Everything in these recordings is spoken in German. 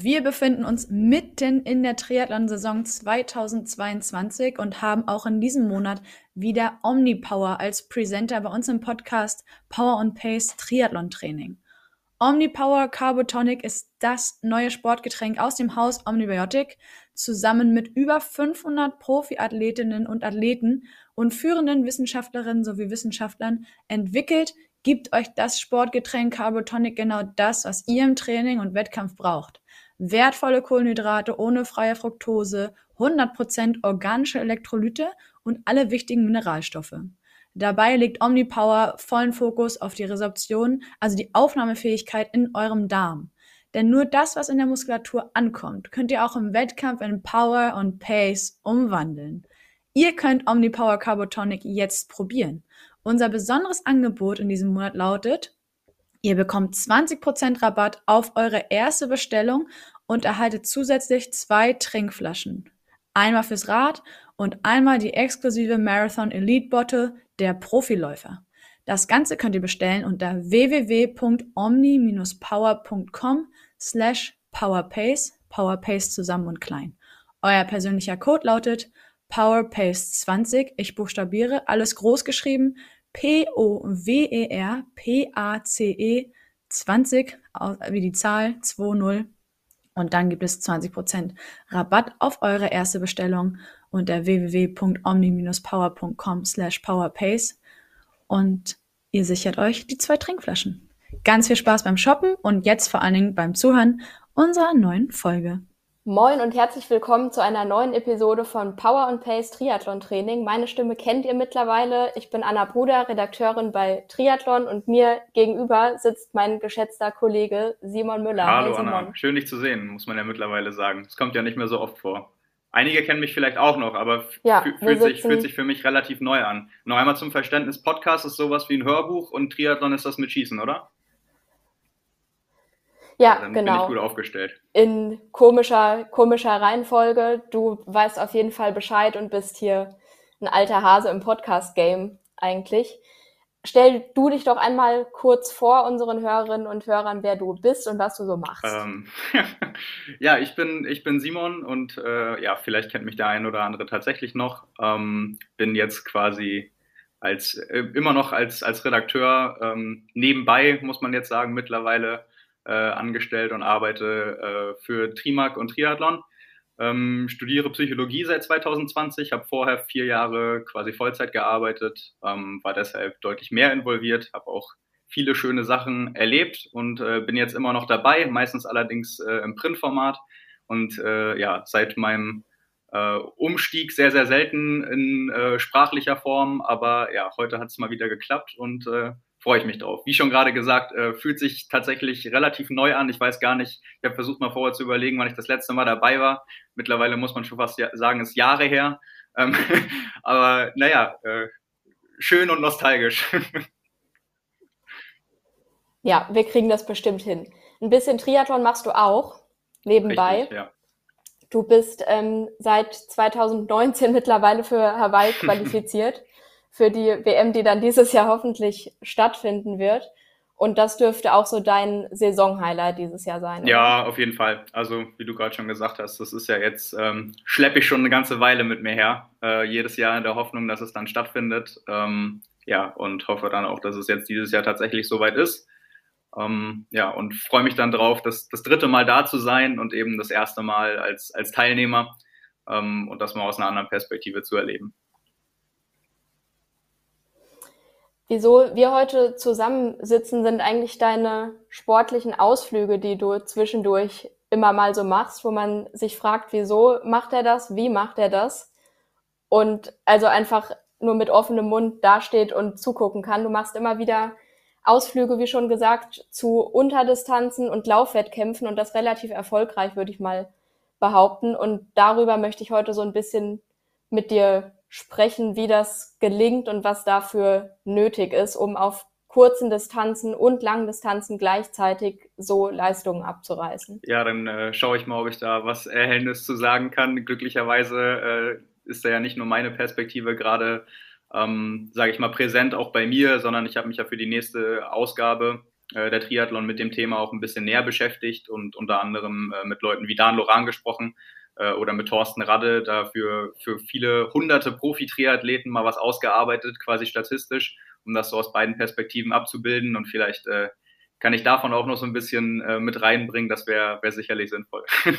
Wir befinden uns mitten in der Triathlon-Saison 2022 und haben auch in diesem Monat wieder Omnipower als Presenter bei uns im Podcast Power and Pace Triathlon Training. Omnipower Carbotonic ist das neue Sportgetränk aus dem Haus Omnibiotic, zusammen mit über 500 Profiathletinnen und Athleten und führenden Wissenschaftlerinnen sowie Wissenschaftlern entwickelt, gibt euch das Sportgetränk Carbotonic genau das, was ihr im Training und Wettkampf braucht. Wertvolle Kohlenhydrate ohne freie Fructose, 100% organische Elektrolyte und alle wichtigen Mineralstoffe. Dabei legt Omnipower vollen Fokus auf die Resorption, also die Aufnahmefähigkeit in eurem Darm. Denn nur das, was in der Muskulatur ankommt, könnt ihr auch im Wettkampf in Power und Pace umwandeln. Ihr könnt Omnipower Carbotonic jetzt probieren. Unser besonderes Angebot in diesem Monat lautet, ihr bekommt 20% Rabatt auf eure erste Bestellung und erhaltet zusätzlich zwei Trinkflaschen. Einmal fürs Rad und einmal die exklusive Marathon Elite Bottle der Profiläufer. Das Ganze könnt ihr bestellen unter www.omni-power.com slash powerpace, powerpace zusammen und klein. Euer persönlicher Code lautet powerpace20, ich buchstabiere, alles groß geschrieben, P-O-W-E-R-P-A-C-E 20, au- wie die Zahl 20 und dann gibt es 20% Rabatt auf eure erste Bestellung unter www.omni-power.com slash powerpace und ihr sichert euch die zwei Trinkflaschen. Ganz viel Spaß beim Shoppen und jetzt vor allen Dingen beim Zuhören unserer neuen Folge. Moin und herzlich willkommen zu einer neuen Episode von Power and Pace Triathlon Training. Meine Stimme kennt ihr mittlerweile. Ich bin Anna Bruder, Redakteurin bei Triathlon und mir gegenüber sitzt mein geschätzter Kollege Simon Müller. Hallo Simon. Anna, schön dich zu sehen, muss man ja mittlerweile sagen. Das kommt ja nicht mehr so oft vor. Einige kennen mich vielleicht auch noch, aber Ja, fühlt, sich, fühlt sich für mich relativ neu an. Noch einmal zum Verständnis, Podcast ist sowas wie ein Hörbuch und Triathlon ist das mit Schießen, oder? Ja, Dann bin ich genau. gut aufgestellt. In komischer, komischer Reihenfolge. Du weißt auf jeden Fall Bescheid und bist hier ein alter Hase im Podcast-Game eigentlich. Stell du dich doch einmal kurz vor unseren Hörerinnen und Hörern, wer du bist und was du so machst. Ähm, ja, ich bin, ich bin Simon und äh, ja, vielleicht kennt mich der ein oder andere tatsächlich noch. Ähm, bin jetzt quasi als äh, immer noch als, als Redakteur ähm, nebenbei, muss man jetzt sagen, mittlerweile äh, angestellt und arbeite äh, für Trimark und Triathlon. Ähm, studiere Psychologie seit 2020, habe vorher vier Jahre quasi Vollzeit gearbeitet, ähm, war deshalb deutlich mehr involviert, habe auch viele schöne Sachen erlebt und äh, bin jetzt immer noch dabei, meistens allerdings äh, im Printformat und äh, ja, seit meinem äh, Umstieg sehr, sehr selten in äh, sprachlicher Form, aber ja, heute hat es mal wieder geklappt und äh, freue ich mich drauf. Wie schon gerade gesagt, äh, fühlt sich tatsächlich relativ neu an. Ich weiß gar nicht, ich habe versucht mal vorher zu überlegen, wann ich das letzte Mal dabei war. Mittlerweile muss man schon fast sagen, ist Jahre her. Ähm, aber naja, äh, schön und nostalgisch. Ja, wir kriegen das bestimmt hin. Ein bisschen Triathlon machst du auch nebenbei. Richtig, ja. Du bist ähm, seit 2019 mittlerweile für Hawaii qualifiziert, für die WM, die dann dieses Jahr hoffentlich stattfinden wird. Und das dürfte auch so dein Saisonhighlight dieses Jahr sein. oder? Ja, auf jeden Fall. Also, wie du gerade schon gesagt hast, das ist ja jetzt, ähm, schleppe ich schon eine ganze Weile mit mir her. Äh, jedes Jahr in der Hoffnung, dass es dann stattfindet. Ähm, ja, und hoffe dann auch, dass es jetzt dieses Jahr tatsächlich soweit ist. Ähm, ja, und freue mich dann drauf, das, das dritte Mal da zu sein und eben das erste Mal als, als Teilnehmer. ähm, und das mal aus einer anderen Perspektive zu erleben. Wieso wir heute zusammensitzen, sind eigentlich deine sportlichen Ausflüge, die du zwischendurch immer mal so machst, wo man sich fragt, wieso macht er das, wie macht er das? Und also einfach nur mit offenem Mund dasteht und zugucken kann. Du machst immer wieder Ausflüge, wie schon gesagt, zu Unterdistanzen und Laufwettkämpfen und das relativ erfolgreich, würde ich mal behaupten. Und darüber möchte ich heute so ein bisschen mit dir sprechen, wie das gelingt und was dafür nötig ist, um auf kurzen Distanzen und langen Distanzen gleichzeitig so Leistungen abzureißen. Ja, dann äh, schaue ich mal, ob ich da was Erhellendes zu sagen kann. Glücklicherweise äh, ist da ja nicht nur meine Perspektive gerade, ähm, sage ich mal, präsent auch bei mir, sondern ich habe mich ja für die nächste Ausgabe äh, der Triathlon mit dem Thema auch ein bisschen näher beschäftigt und unter anderem äh, mit Leuten wie Dan Loran gesprochen, äh, oder mit Thorsten Radde da für, für viele hunderte Profi-Triathleten mal was ausgearbeitet, quasi statistisch, um das so aus beiden Perspektiven abzubilden und vielleicht äh, kann ich davon auch noch so ein bisschen äh, mit reinbringen, das wäre wär sicherlich sinnvoll.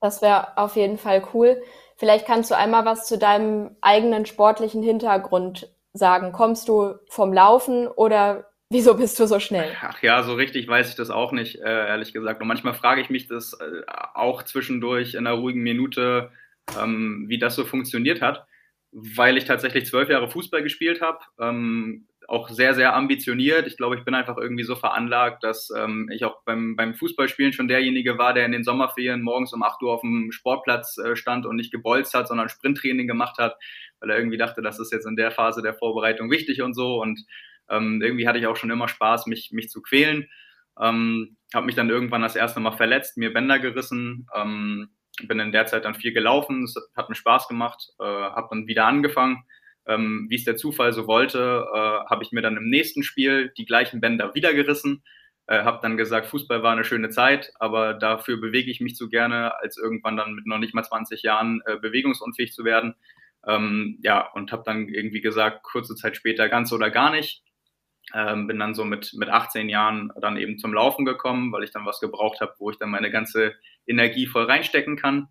das wäre auf jeden Fall cool. Vielleicht kannst du einmal was zu deinem eigenen sportlichen Hintergrund sagen. Kommst du vom Laufen oder Wieso bist du so schnell? Ach ja, so richtig weiß ich das auch nicht, äh, ehrlich gesagt. Und manchmal frage ich mich das äh, auch zwischendurch in einer ruhigen Minute, ähm, wie das so funktioniert hat, weil ich tatsächlich zwölf Jahre Fußball gespielt habe, ähm, auch sehr, sehr ambitioniert. Ich glaube, ich bin einfach irgendwie so veranlagt, dass ähm, ich auch beim, beim Fußballspielen schon derjenige war, der in den Sommerferien morgens um 8 Uhr auf dem Sportplatz äh, stand und nicht gebolzt hat, sondern Sprinttraining gemacht hat, weil er irgendwie dachte, das ist jetzt in der Phase der Vorbereitung wichtig und so. Und ähm, irgendwie hatte ich auch schon immer Spaß, mich, mich zu quälen. Ähm, habe mich dann irgendwann das erste Mal verletzt, mir Bänder gerissen, ähm, bin in der Zeit dann viel gelaufen, es hat mir Spaß gemacht, äh, habe dann wieder angefangen. Ähm, Wie es der Zufall so wollte, äh, habe ich mir dann im nächsten Spiel die gleichen Bänder wieder gerissen, äh, habe dann gesagt, Fußball war eine schöne Zeit, aber dafür bewege ich mich zu gerne, als irgendwann dann mit noch nicht mal 20 Jahren äh, bewegungsunfähig zu werden. Ähm, ja, und habe dann irgendwie gesagt, kurze Zeit später ganz oder gar nicht. Ähm, bin dann so mit, mit 18 Jahren dann eben zum Laufen gekommen, weil ich dann was gebraucht habe, wo ich dann meine ganze Energie voll reinstecken kann.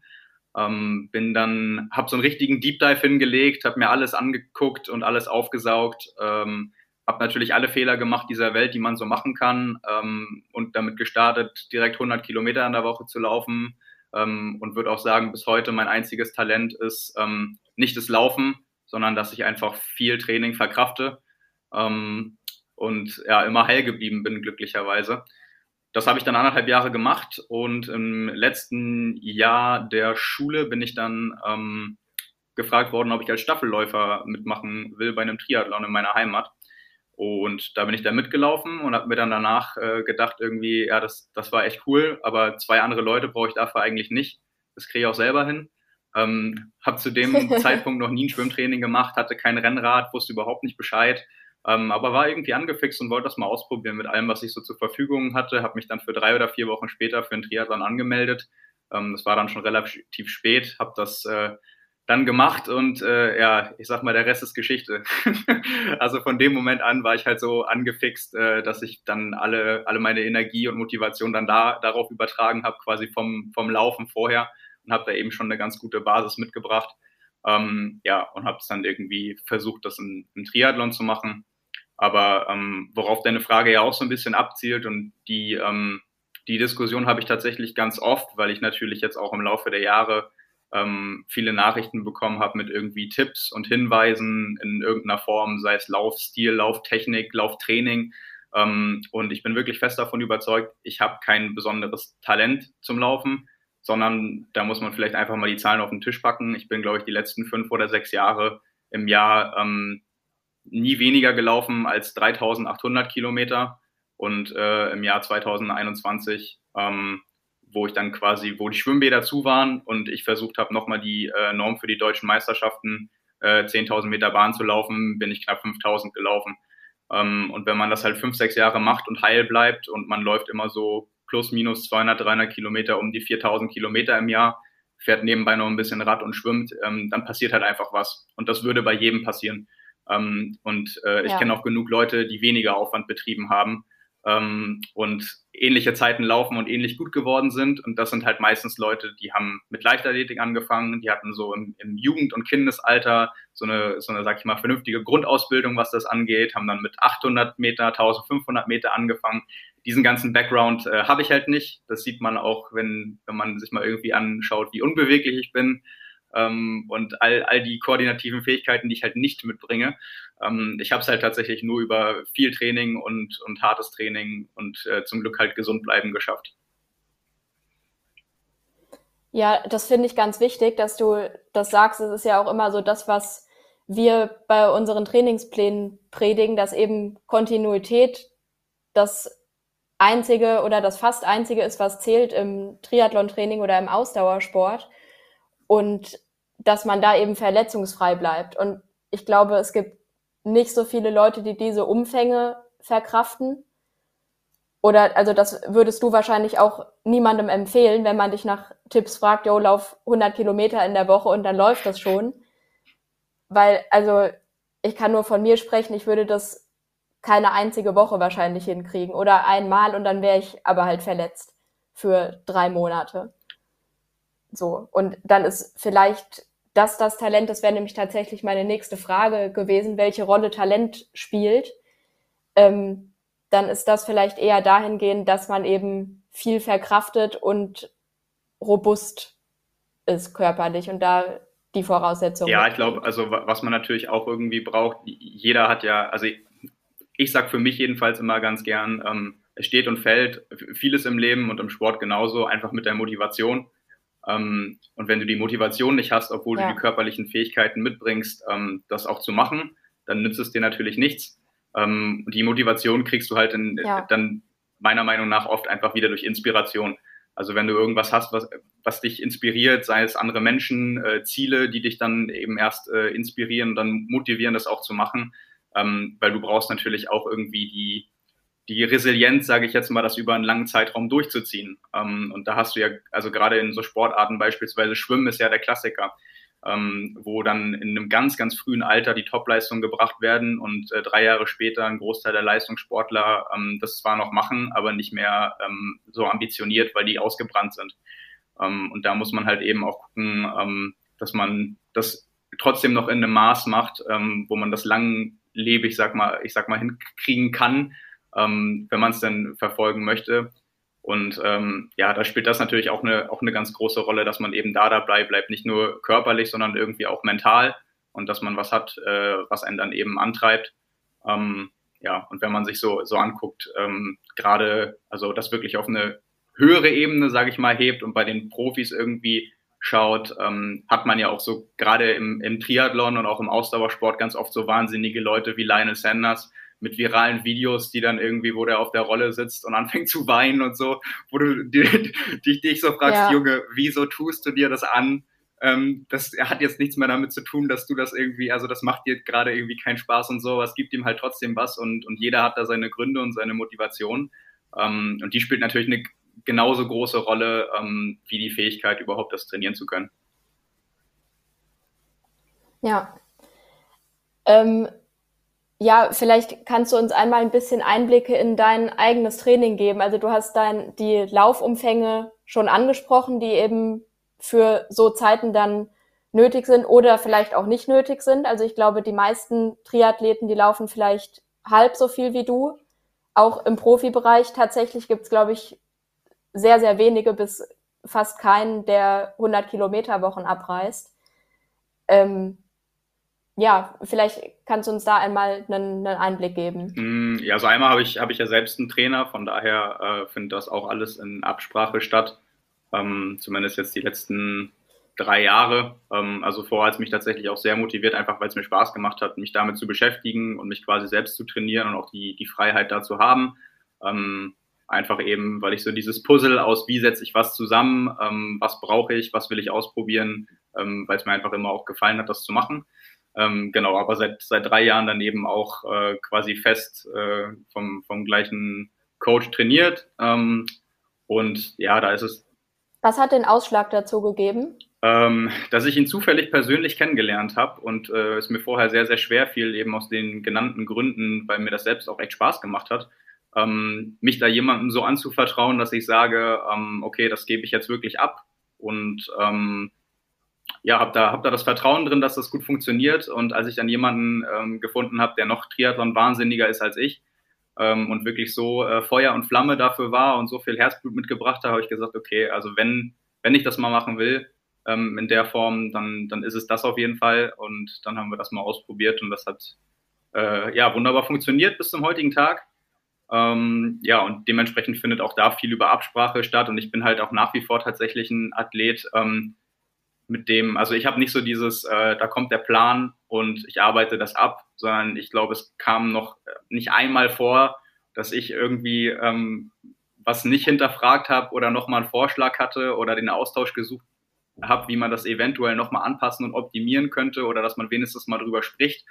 Ähm, bin dann, habe so einen richtigen Deep Dive hingelegt, habe mir alles angeguckt und alles aufgesaugt. Ähm, habe natürlich alle Fehler gemacht dieser Welt, die man so machen kann ähm, und damit gestartet, direkt 100 Kilometer in der Woche zu laufen ähm, und würde auch sagen, bis heute mein einziges Talent ist ähm, nicht das Laufen, sondern dass ich einfach viel Training verkrafte. Ähm, und ja, immer heil geblieben bin, glücklicherweise. Das habe ich dann anderthalb Jahre gemacht und im letzten Jahr der Schule bin ich dann ähm, gefragt worden, ob ich als Staffelläufer mitmachen will bei einem Triathlon in meiner Heimat. Und da bin ich dann mitgelaufen und habe mir dann danach äh, gedacht, irgendwie, ja, das, das war echt cool, aber zwei andere Leute brauche ich dafür eigentlich nicht. Das kriege ich auch selber hin. Ähm, habe zu dem Zeitpunkt noch nie ein Schwimmtraining gemacht, hatte kein Rennrad, wusste überhaupt nicht Bescheid ähm, aber war irgendwie angefixt und wollte das mal ausprobieren mit allem, was ich so zur Verfügung hatte. Habe mich dann für drei oder vier Wochen später für einen Triathlon angemeldet. Ähm, das war dann schon relativ spät, habe das äh, dann gemacht und äh, ja, ich sag mal, der Rest ist Geschichte. also von dem Moment an war ich halt so angefixt, äh, dass ich dann alle, alle meine Energie und Motivation dann da darauf übertragen habe, quasi vom, vom Laufen vorher und habe da eben schon eine ganz gute Basis mitgebracht. Ähm, ja, und habe es dann irgendwie versucht, das im, im Triathlon zu machen. Aber ähm, worauf deine Frage ja auch so ein bisschen abzielt und die, ähm, die Diskussion habe ich tatsächlich ganz oft, weil ich natürlich jetzt auch im Laufe der Jahre ähm, viele Nachrichten bekommen habe mit irgendwie Tipps und Hinweisen in irgendeiner Form, sei es Laufstil, Lauftechnik, Lauftraining. Ähm, und ich bin wirklich fest davon überzeugt, ich habe kein besonderes Talent zum Laufen, sondern da muss man vielleicht einfach mal die Zahlen auf den Tisch packen. Ich bin, glaube ich, die letzten fünf oder sechs Jahre im Jahr ähm, nie weniger gelaufen als 3800 Kilometer und äh, im Jahr 2021, ähm, wo ich dann quasi, wo die Schwimmbäder zu waren und ich versucht habe, nochmal die äh, Norm für die deutschen Meisterschaften äh, 10.000 Meter Bahn zu laufen, bin ich knapp 5.000 gelaufen. Ähm, und wenn man das halt fünf, sechs Jahre macht und heil bleibt und man läuft immer so plus minus 200, 300 Kilometer um die 4.000 Kilometer im Jahr, fährt nebenbei noch ein bisschen Rad und schwimmt, ähm, dann passiert halt einfach was. Und das würde bei jedem passieren. Ähm, und äh, ich ja. kenne auch genug Leute, die weniger Aufwand betrieben haben ähm, und ähnliche Zeiten laufen und ähnlich gut geworden sind. Und das sind halt meistens Leute, die haben mit Leichtathletik angefangen, die hatten so im, im Jugend- und Kindesalter so eine, so eine, sag ich mal, vernünftige Grundausbildung, was das angeht, haben dann mit 800 Meter, 1500 Meter angefangen. Diesen ganzen Background äh, habe ich halt nicht. Das sieht man auch, wenn, wenn man sich mal irgendwie anschaut, wie unbeweglich ich bin ähm, und all, all die koordinativen Fähigkeiten, die ich halt nicht mitbringe. Ähm, ich habe es halt tatsächlich nur über viel Training und, und hartes Training und äh, zum Glück halt gesund bleiben geschafft. Ja, das finde ich ganz wichtig, dass du das sagst. Es ist ja auch immer so das, was wir bei unseren Trainingsplänen predigen, dass eben Kontinuität das einzige oder das fast einzige ist, was zählt im Triathlon-Training oder im Ausdauersport und dass man da eben verletzungsfrei bleibt. Und ich glaube, es gibt nicht so viele Leute, die diese Umfänge verkraften. Oder, also das würdest du wahrscheinlich auch niemandem empfehlen, wenn man dich nach Tipps fragt, yo, lauf 100 Kilometer in der Woche und dann läuft das schon. Weil, also, ich kann nur von mir sprechen, ich würde das keine einzige Woche wahrscheinlich hinkriegen oder einmal und dann wäre ich aber halt verletzt für drei Monate. So. Und dann ist vielleicht das das Talent, das wäre nämlich tatsächlich meine nächste Frage gewesen, welche Rolle Talent spielt. Ähm, dann ist das vielleicht eher dahingehend, dass man eben viel verkraftet und robust ist körperlich und da die Voraussetzungen. Ja, ich glaube, also was man natürlich auch irgendwie braucht, jeder hat ja, also ich, ich sag für mich jedenfalls immer ganz gern, ähm, es steht und fällt vieles im Leben und im Sport genauso einfach mit der Motivation. Ähm, und wenn du die Motivation nicht hast, obwohl ja. du die körperlichen Fähigkeiten mitbringst, ähm, das auch zu machen, dann nützt es dir natürlich nichts. Ähm, die Motivation kriegst du halt in, ja. dann meiner Meinung nach oft einfach wieder durch Inspiration. Also wenn du irgendwas hast, was, was dich inspiriert, sei es andere Menschen, äh, Ziele, die dich dann eben erst äh, inspirieren und dann motivieren, das auch zu machen, ähm, weil du brauchst natürlich auch irgendwie die, die Resilienz, sage ich jetzt mal, das über einen langen Zeitraum durchzuziehen. Ähm, und da hast du ja, also gerade in so Sportarten beispielsweise Schwimmen ist ja der Klassiker, ähm, wo dann in einem ganz, ganz frühen Alter die Topleistungen gebracht werden und äh, drei Jahre später ein Großteil der Leistungssportler ähm, das zwar noch machen, aber nicht mehr ähm, so ambitioniert, weil die ausgebrannt sind. Ähm, und da muss man halt eben auch gucken, ähm, dass man das trotzdem noch in einem Maß macht, wo man das langlebig, sag mal, ich sag mal, hinkriegen kann, ähm, wenn man es denn verfolgen möchte. Und ähm, ja, da spielt das natürlich auch eine, auch eine ganz große Rolle, dass man eben da dabei bleibt, nicht nur körperlich, sondern irgendwie auch mental und dass man was hat, äh, was einen dann eben antreibt. Ähm, ja, und wenn man sich so, so anguckt, ähm, gerade, also das wirklich auf eine höhere Ebene, sage ich mal, hebt und bei den Profis irgendwie schaut, ähm, hat man ja auch so gerade im, im Triathlon und auch im Ausdauersport ganz oft so wahnsinnige Leute wie Lionel Sanders, mit viralen Videos, die dann irgendwie, wo der auf der Rolle sitzt und anfängt zu weinen und so, wo du dich, dich so fragst, ja. Junge, wieso tust du dir das an? Ähm, das hat jetzt nichts mehr damit zu tun, dass du das irgendwie, also das macht dir gerade irgendwie keinen Spaß und so, aber es gibt ihm halt trotzdem was und, und jeder hat da seine Gründe und seine Motivation. Ähm, und die spielt natürlich eine genauso große Rolle ähm, wie die Fähigkeit, überhaupt das trainieren zu können. Ja. Ähm, ja, vielleicht kannst du uns einmal ein bisschen Einblicke in dein eigenes Training geben. Also du hast dein, die Laufumfänge schon angesprochen, die eben für so Zeiten dann nötig sind oder vielleicht auch nicht nötig sind. Also ich glaube, die meisten Triathleten, die laufen vielleicht halb so viel wie du. Auch im Profibereich tatsächlich gibt's, glaube ich, sehr, sehr wenige bis fast keinen, der 100 Kilometer Wochen abreißt. Ähm, ja, vielleicht kannst du uns da einmal einen, einen Einblick geben. Mm, ja, also einmal habe ich, habe ich ja selbst einen Trainer, von daher äh, findet das auch alles in Absprache statt. Ähm, zumindest jetzt die letzten drei Jahre. Ähm, also vorher hat es mich tatsächlich auch sehr motiviert, einfach weil es mir Spaß gemacht hat, mich damit zu beschäftigen und mich quasi selbst zu trainieren und auch die, die Freiheit dazu haben. Ähm, einfach eben, weil ich so dieses Puzzle aus, wie setze ich was zusammen, ähm, was brauche ich, was will ich ausprobieren, ähm, weil es mir einfach immer auch gefallen hat, das zu machen. Ähm, genau, aber seit, seit drei Jahren dann eben auch äh, quasi fest äh, vom, vom gleichen Coach trainiert. Ähm, und ja, da ist es. Was hat den Ausschlag dazu gegeben? Ähm, dass ich ihn zufällig persönlich kennengelernt habe und äh, es mir vorher sehr, sehr schwer fiel, eben aus den genannten Gründen, weil mir das selbst auch echt Spaß gemacht hat. Ähm, mich da jemandem so anzuvertrauen, dass ich sage, ähm, okay, das gebe ich jetzt wirklich ab und ähm, ja, habe da, hab da das Vertrauen drin, dass das gut funktioniert. Und als ich dann jemanden ähm, gefunden habe, der noch Triathlon wahnsinniger ist als ich ähm, und wirklich so äh, Feuer und Flamme dafür war und so viel Herzblut mitgebracht hat, habe ich gesagt, okay, also wenn, wenn ich das mal machen will, ähm, in der Form, dann, dann ist es das auf jeden Fall. Und dann haben wir das mal ausprobiert und das hat äh, ja wunderbar funktioniert bis zum heutigen Tag. Ähm, ja, und dementsprechend findet auch da viel über Absprache statt. Und ich bin halt auch nach wie vor tatsächlich ein Athlet, ähm, mit dem, also ich habe nicht so dieses, äh, da kommt der Plan und ich arbeite das ab, sondern ich glaube, es kam noch nicht einmal vor, dass ich irgendwie ähm, was nicht hinterfragt habe oder nochmal einen Vorschlag hatte oder den Austausch gesucht habe, wie man das eventuell nochmal anpassen und optimieren könnte oder dass man wenigstens mal drüber spricht.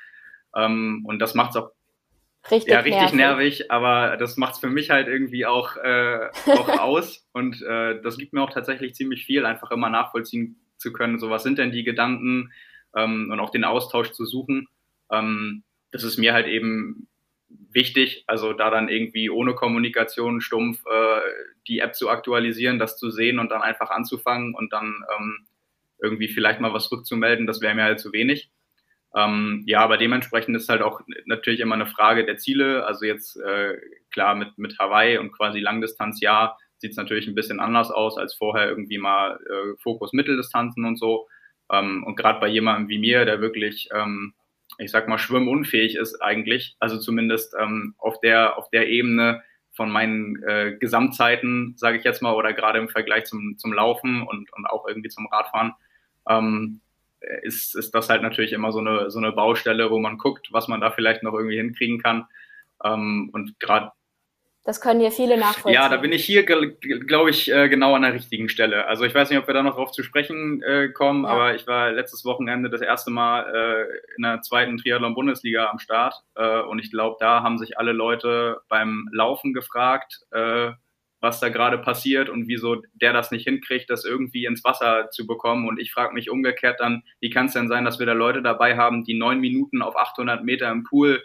Ähm, und das macht es auch richtig, ja, richtig nervig. nervig aber das macht es für mich halt irgendwie auch, äh, auch aus. Und äh, das gibt mir auch tatsächlich ziemlich viel, einfach immer nachvollziehen zu können, so was sind denn die Gedanken ähm, und auch den Austausch zu suchen. Ähm, das ist mir halt eben wichtig, also da dann irgendwie ohne Kommunikation stumpf äh, die App zu aktualisieren, das zu sehen und dann einfach anzufangen und dann ähm, irgendwie vielleicht mal was rückzumelden, das wäre mir halt zu wenig. Ähm, ja, aber dementsprechend ist halt auch natürlich immer eine Frage der Ziele. Also jetzt äh, klar mit, mit Hawaii und quasi Langdistanz, ja, sieht es natürlich ein bisschen anders aus als vorher irgendwie mal äh, Fokus Mitteldistanzen und so. Ähm, und gerade bei jemandem wie mir, der wirklich, ähm, ich sag mal, schwimmunfähig ist eigentlich, also zumindest ähm, auf der auf der Ebene von meinen äh, Gesamtzeiten, sage ich jetzt mal, oder gerade im Vergleich zum, zum Laufen und, und auch irgendwie zum Radfahren, ähm, ist, ist das halt natürlich immer so eine, so eine Baustelle, wo man guckt, was man da vielleicht noch irgendwie hinkriegen kann. Ähm, und gerade das können hier viele nachvollziehen. Ja, da bin ich hier, glaube ich, äh, genau an der richtigen Stelle. Also ich weiß nicht, ob wir da noch drauf zu sprechen äh, kommen, ja. aber ich war letztes Wochenende das erste Mal äh, in der zweiten Triathlon-Bundesliga am Start und ich glaube, da haben sich alle Leute beim Laufen gefragt, was da gerade passiert und wieso der das nicht hinkriegt, das irgendwie ins Wasser zu bekommen. Und ich frage mich umgekehrt dann, wie kann es denn sein, dass wir da Leute dabei haben, die neun Minuten auf 800 Meter im Pool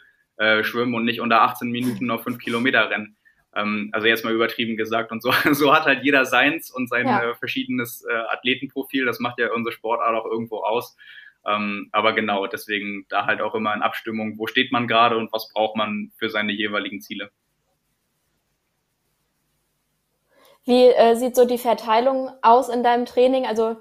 schwimmen und nicht unter 18 Minuten auf fünf Kilometer rennen? Ähm, also jetzt mal übertrieben gesagt. Und so, so hat halt jeder seins und sein ja. äh, verschiedenes äh, Athletenprofil. Das macht ja unsere Sportart auch irgendwo aus. Ähm, aber genau, deswegen da halt auch immer in Abstimmung, wo steht man gerade und was braucht man für seine jeweiligen Ziele. Wie äh, sieht so die Verteilung aus in deinem Training? Also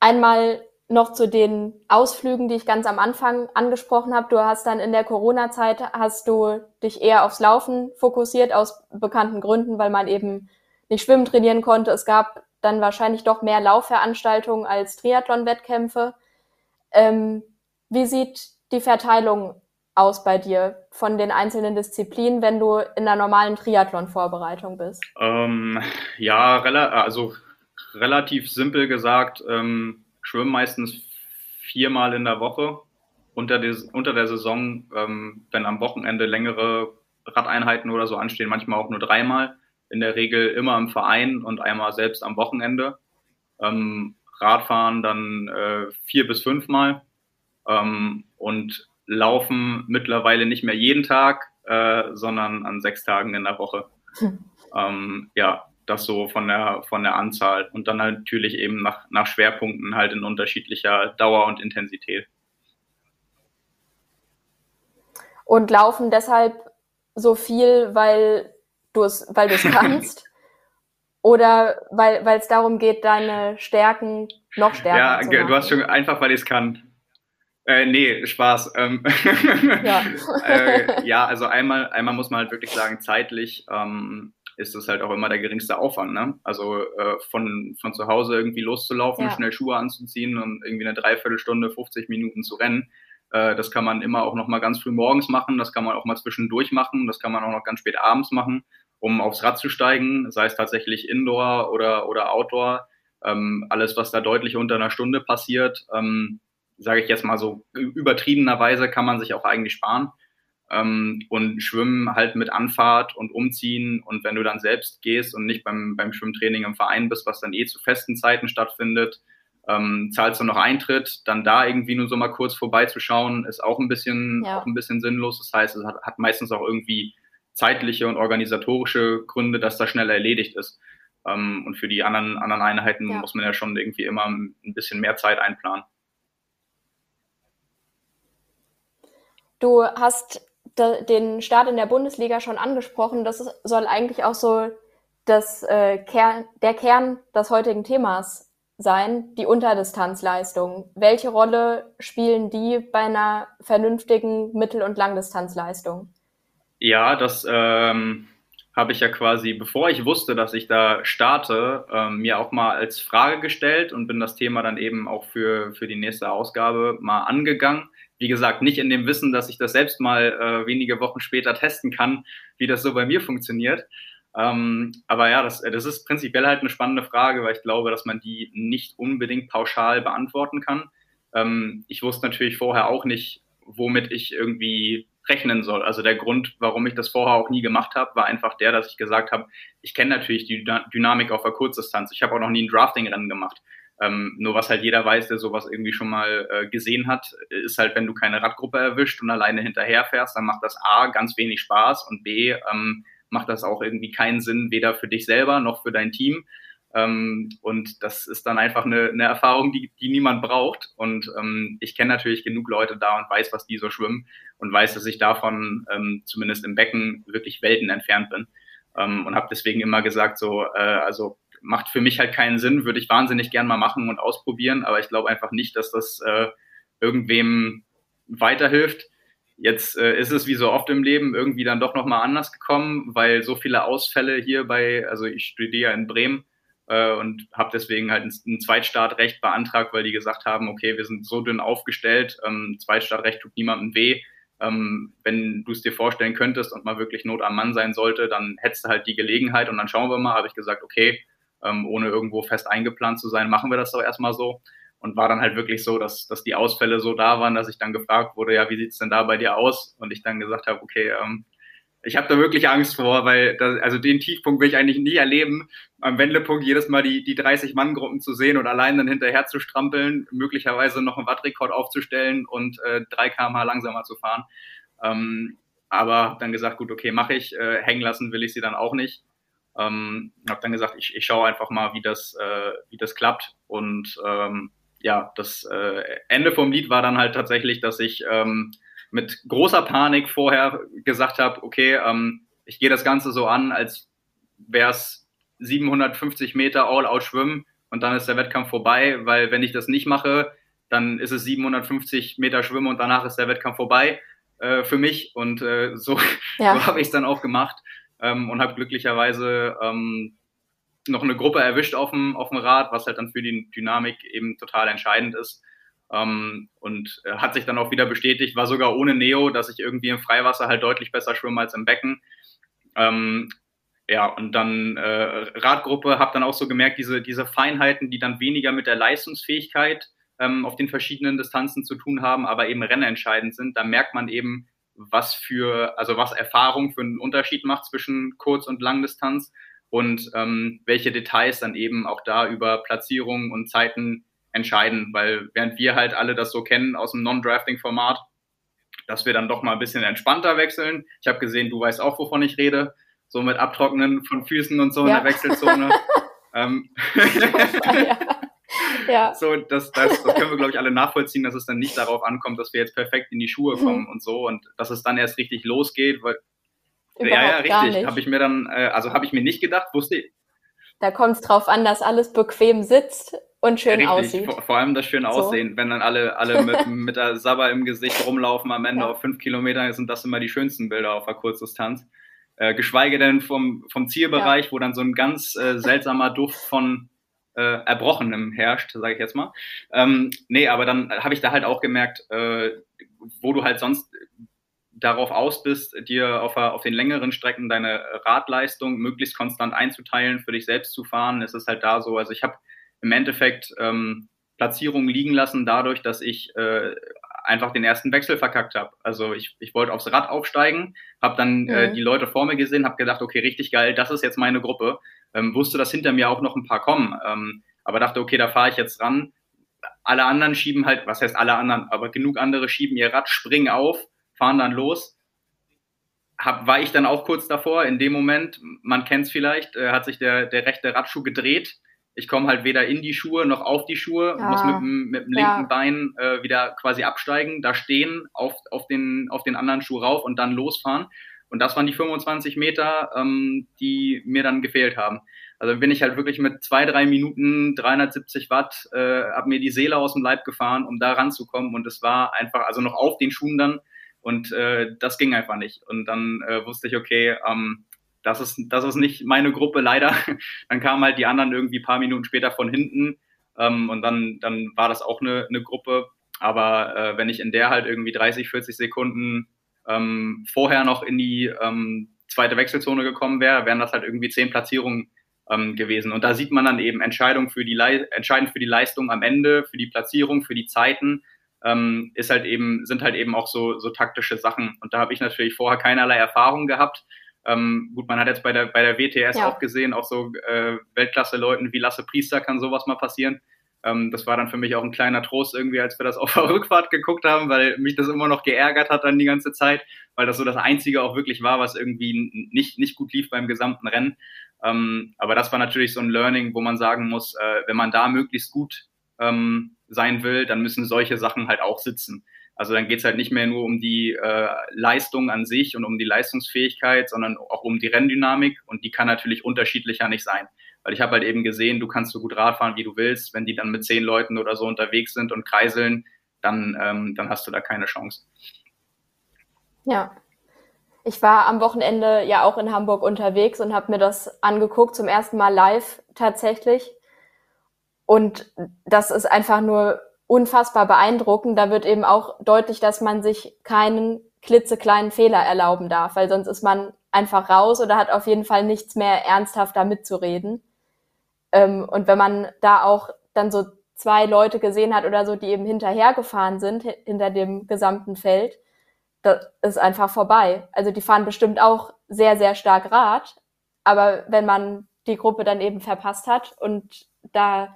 einmal noch zu den Ausflügen, die ich ganz am Anfang angesprochen habe. Du hast dann in der Corona-Zeit hast du dich eher aufs Laufen fokussiert aus bekannten Gründen, weil man eben nicht schwimmen trainieren konnte. Es gab dann wahrscheinlich doch mehr Laufveranstaltungen als Triathlon-Wettkämpfe. Ähm, wie sieht die Verteilung aus bei dir von den einzelnen Disziplinen, wenn du in der normalen Triathlon-Vorbereitung bist? Ähm, ja, rela also relativ simpel gesagt. Ähm schwimme meistens viermal in der Woche. Unter, des, unter der Saison, ähm, wenn am Wochenende längere Radeinheiten oder so anstehen, manchmal auch nur dreimal. In der Regel immer im Verein und einmal selbst am Wochenende. Ähm, Radfahren dann äh, vier bis fünfmal ähm, und laufen mittlerweile nicht mehr jeden Tag, äh, sondern an sechs Tagen in der Woche. Hm. Ähm, ja, das so von der, von der Anzahl und dann halt natürlich eben nach, nach Schwerpunkten halt in unterschiedlicher Dauer und Intensität. Und laufen deshalb so viel, weil du es weil kannst? Oder weil es darum geht, deine Stärken noch stärker ja, zu machen? Ja, du hast schon einfach, weil ich es kann. Äh, nee, Spaß. Ähm ja. äh, ja, also einmal, einmal muss man halt wirklich sagen, zeitlich ähm, ist es halt auch immer der geringste Aufwand. Ne? Also äh, von, von zu Hause irgendwie loszulaufen, ja. schnell Schuhe anzuziehen und irgendwie eine Dreiviertelstunde, 50 Minuten zu rennen. Äh, das kann man immer auch noch mal ganz früh morgens machen, das kann man auch mal zwischendurch machen, das kann man auch noch ganz spät abends machen, um aufs Rad zu steigen, sei es tatsächlich Indoor oder, oder Outdoor. Ähm, alles, was da deutlich unter einer Stunde passiert, ähm, sage ich jetzt mal so übertriebenerweise, kann man sich auch eigentlich sparen ähm, und Schwimmen halt mit Anfahrt und Umziehen und wenn du dann selbst gehst und nicht beim, beim Schwimmtraining im Verein bist, was dann eh zu festen Zeiten stattfindet, ähm, zahlst du noch Eintritt, dann da irgendwie nur so mal kurz vorbeizuschauen, ist auch ein bisschen, ja. auch ein bisschen sinnlos. Das heißt, es hat, hat meistens auch irgendwie zeitliche und organisatorische Gründe, dass das schneller erledigt ist. Ähm, und für die anderen, anderen Einheiten ja. muss man ja schon irgendwie immer ein bisschen mehr Zeit einplanen. Du hast den Start in der Bundesliga schon angesprochen. Das soll eigentlich auch so das, äh, Kern, der Kern des heutigen Themas sein, die Unterdistanzleistung. Welche Rolle spielen die bei einer vernünftigen Mittel- und Langdistanzleistung? Ja, das ähm, habe ich ja quasi, bevor ich wusste, dass ich da starte, ähm, mir auch mal als Frage gestellt und bin das Thema dann eben auch für, für die nächste Ausgabe mal angegangen. Wie gesagt, nicht in dem Wissen, dass ich das selbst mal äh, wenige Wochen später testen kann, wie das so bei mir funktioniert. Ähm, aber ja, das, das ist prinzipiell halt eine spannende Frage, weil ich glaube, dass man die nicht unbedingt pauschal beantworten kann. Ähm, ich wusste natürlich vorher auch nicht, womit ich irgendwie rechnen soll. Also der Grund, warum ich das vorher auch nie gemacht habe, war einfach der, dass ich gesagt habe, ich kenne natürlich die Dynamik auf der Kurzdistanz. Ich habe auch noch nie ein Drafting-Rennen gemacht. Ähm, nur was halt jeder weiß, der sowas irgendwie schon mal äh, gesehen hat, ist halt, wenn du keine Radgruppe erwischt und alleine hinterherfährst, dann macht das A ganz wenig Spaß und B ähm, macht das auch irgendwie keinen Sinn, weder für dich selber noch für dein Team. Ähm, und das ist dann einfach eine, eine Erfahrung, die, die niemand braucht. Und ähm, ich kenne natürlich genug Leute da und weiß, was die so schwimmen und weiß, dass ich davon ähm, zumindest im Becken wirklich Welten entfernt bin. Ähm, und habe deswegen immer gesagt, so, äh, also macht für mich halt keinen Sinn, würde ich wahnsinnig gern mal machen und ausprobieren, aber ich glaube einfach nicht, dass das äh, irgendwem weiterhilft. Jetzt äh, ist es wie so oft im Leben irgendwie dann doch nochmal anders gekommen, weil so viele Ausfälle hier bei, also ich studiere in Bremen äh, und habe deswegen halt ein, ein, Zweitstartrecht beantragt, weil die gesagt haben, okay, wir sind so dünn aufgestellt, ähm, Zweitstartrecht tut niemandem weh. Ähm, wenn du es dir vorstellen könntest und mal wirklich Not am Mann sein sollte, dann hättest du halt die Gelegenheit und dann schauen wir mal, habe ich gesagt, okay, ähm, ohne irgendwo fest eingeplant zu sein, machen wir das doch erstmal so und war dann halt wirklich so, dass, dass die Ausfälle so da waren, dass ich dann gefragt wurde, ja, wie sieht's denn da bei dir aus? Und ich dann gesagt habe, okay, ähm, ich habe da wirklich Angst vor, weil das, also den Tiefpunkt will ich eigentlich nie erleben, am Wendepunkt jedes Mal die, die 30-Mann-Gruppen zu sehen und allein dann hinterher zu strampeln, möglicherweise noch einen Wattrekord aufzustellen und äh, 3 km/h langsamer zu fahren. Ähm, aber dann gesagt, gut, okay, mache ich, äh, hängen lassen will ich sie dann auch nicht. Ähm, habe dann gesagt, ich, ich schaue einfach mal, wie das, äh, wie das klappt. Und ähm, ja, das äh, Ende vom Lied war dann halt tatsächlich, dass ich ähm, mit großer Panik vorher gesagt habe, okay, ähm, ich gehe das Ganze so an, als wäre es 750 Meter All-Out schwimmen und dann ist der Wettkampf vorbei, weil wenn ich das nicht mache, dann ist es 750 Meter schwimmen und danach ist der Wettkampf vorbei äh, für mich. Und äh, so, ja. so habe ich es dann auch gemacht ähm, und habe glücklicherweise ähm, noch eine Gruppe erwischt auf dem, auf dem Rad, was halt dann für die Dynamik eben total entscheidend ist. Ähm, und äh, hat sich dann auch wieder bestätigt, war sogar ohne Neo, dass ich irgendwie im Freiwasser halt deutlich besser schwimme als im Becken. Ähm, ja, und dann äh, Radgruppe, habe dann auch so gemerkt, diese, diese Feinheiten, die dann weniger mit der Leistungsfähigkeit ähm, auf den verschiedenen Distanzen zu tun haben, aber eben rennentscheidend sind, da merkt man eben, was für, also was Erfahrung für einen Unterschied macht zwischen Kurz- und Langdistanz und ähm, welche Details dann eben auch da über Platzierungen und Zeiten entscheiden, weil während wir halt alle das so kennen aus dem Non-Drafting-Format, dass wir dann doch mal ein bisschen entspannter wechseln. Ich habe gesehen, du weißt auch, wovon ich rede, so mit Abtrocknen von Füßen und so ja. in der Wechselzone. ähm, ja. ja. So, das, das, das können wir, glaube ich, alle nachvollziehen, dass es dann nicht darauf ankommt, dass wir jetzt perfekt in die Schuhe mhm. kommen und so und dass es dann erst richtig losgeht, weil Überhaupt ja, ja, richtig. Habe ich mir dann, äh, also habe ich mir nicht gedacht, wusste ich. Da kommt es drauf an, dass alles bequem sitzt und schön richtig. aussieht. Vor, vor, allem das schön so. aussehen, wenn dann alle, alle mit, mit der Sabber im Gesicht rumlaufen am Ende ja. auf fünf Kilometern, sind das immer die schönsten Bilder auf der Kurzdistanz. Äh, geschweige denn vom, vom Zielbereich, ja. wo dann so ein ganz äh, seltsamer Duft von äh, Erbrochenem herrscht, sage ich jetzt mal. Ähm, nee, aber dann habe ich da halt auch gemerkt, äh, wo du halt sonst darauf aus bist, dir auf, auf, den längeren Strecken deine Radleistung möglichst konstant einzuteilen, für dich selbst zu fahren, ist es halt da so. Also ich habe im Endeffekt ähm, Platzierungen liegen lassen, dadurch, dass ich äh, einfach den ersten Wechsel verkackt habe. Also ich, ich wollte aufs Rad aufsteigen, habe dann äh, mhm. äh, die Leute vor mir gesehen, habe gedacht, okay, richtig geil, das ist jetzt meine Gruppe. Ähm, wusste, dass hinter mir auch noch ein paar kommen, ähm, aber dachte, okay, da fahre ich jetzt ran. Alle anderen schieben halt, was heißt alle anderen, aber genug andere schieben ihr Rad, springen auf fahren dann los. hab, war ich dann auch kurz davor. In dem Moment, man kennt es vielleicht, äh, hat sich der, der rechte Radschuh gedreht. Ich komme halt weder in die Schuhe noch auf die Schuhe, Ja. muss mit, dem- mit dem linken Ja. Bein äh, wieder quasi absteigen, da stehen, auf, auf, den, auf den anderen Schuh rauf und dann losfahren. Und das waren die 25 Meter, ähm, die mir dann gefehlt haben. Also bin ich halt wirklich mit zwei, drei Minuten 370 Watt, äh, hab mir die Seele aus dem Leib gefahren, um da ranzukommen. Und es war einfach, also noch auf den Schuhen dann. Und äh, das ging einfach nicht. Und dann äh, wusste ich, okay, ähm, das ist, das ist nicht meine Gruppe, leider. Dann kamen halt die anderen irgendwie paar Minuten später von hinten. Ähm, und dann, dann war das auch eine, eine Gruppe. Aber äh, wenn ich in der halt irgendwie 30, 40 Sekunden ähm, vorher noch in die ähm, zweite Wechselzone gekommen wäre, wären das halt irgendwie zehn Platzierungen ähm, gewesen. Und da sieht man dann eben Entscheidung für die entscheidend für die Leistung am Ende, für die Platzierung, für die Zeiten, ähm, ist halt eben, sind halt eben auch so, so taktische Sachen. Und da habe ich natürlich vorher keinerlei Erfahrung gehabt. Ähm, gut, man hat jetzt bei der, bei der WTS Ja. auch gesehen, auch so äh, Weltklasse-Leuten wie Lasse Priester kann sowas mal passieren. Ähm, das war dann für mich auch ein kleiner Trost irgendwie, als wir das auf der Rückfahrt geguckt haben, weil mich das immer noch geärgert hat dann die ganze Zeit, weil das so das Einzige auch wirklich war, was irgendwie nicht, nicht gut lief beim gesamten Rennen. Ähm, aber das war natürlich so ein Learning, wo man sagen muss, äh, wenn man da möglichst gut ähm, sein will, dann müssen solche Sachen halt auch sitzen. Also dann geht's halt nicht mehr nur um die äh, Leistung an sich und um die Leistungsfähigkeit, sondern auch um die Renndynamik und die kann natürlich unterschiedlicher nicht sein. Weil ich habe halt eben gesehen, du kannst so gut Radfahren, wie du willst. Wenn die dann mit zehn Leuten oder so unterwegs sind und kreiseln, dann, ähm, dann hast du da keine Chance. Ja. Ich war am Wochenende ja auch in Hamburg unterwegs und habe mir das angeguckt, zum ersten Mal live tatsächlich. Und das ist einfach nur unfassbar beeindruckend. Da wird eben auch deutlich, dass man sich keinen klitzekleinen Fehler erlauben darf, weil sonst ist man einfach raus oder hat auf jeden Fall nichts mehr ernsthafter mitzureden. Ähm, und wenn man da auch dann so zwei Leute gesehen hat oder so, die eben hinterhergefahren sind, hi- hinter dem gesamten Feld, das ist einfach vorbei. Also die fahren bestimmt auch sehr, sehr stark Rad, aber wenn man die Gruppe dann eben verpasst hat und da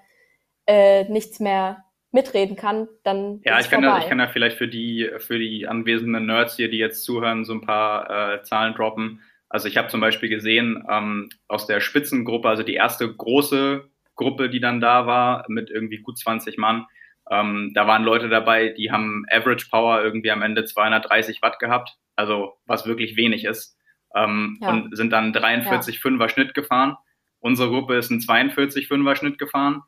äh, nichts mehr mitreden kann, dann Ja, ist ich kann, vorbei. da, ich kann da vielleicht für die, für die anwesenden Nerds hier, die jetzt zuhören, so ein paar äh, Zahlen droppen. Also ich habe zum Beispiel gesehen, ähm, aus der Spitzengruppe, also die erste große Gruppe, die dann da war, mit irgendwie gut 20 Mann, ähm, da waren Leute dabei, die haben Average Power irgendwie am Ende 230 Watt gehabt, also was wirklich wenig ist, ähm, Ja. und sind dann 43 5er Schnitt gefahren. Unsere Gruppe ist ein 42 5er Schnitt gefahren.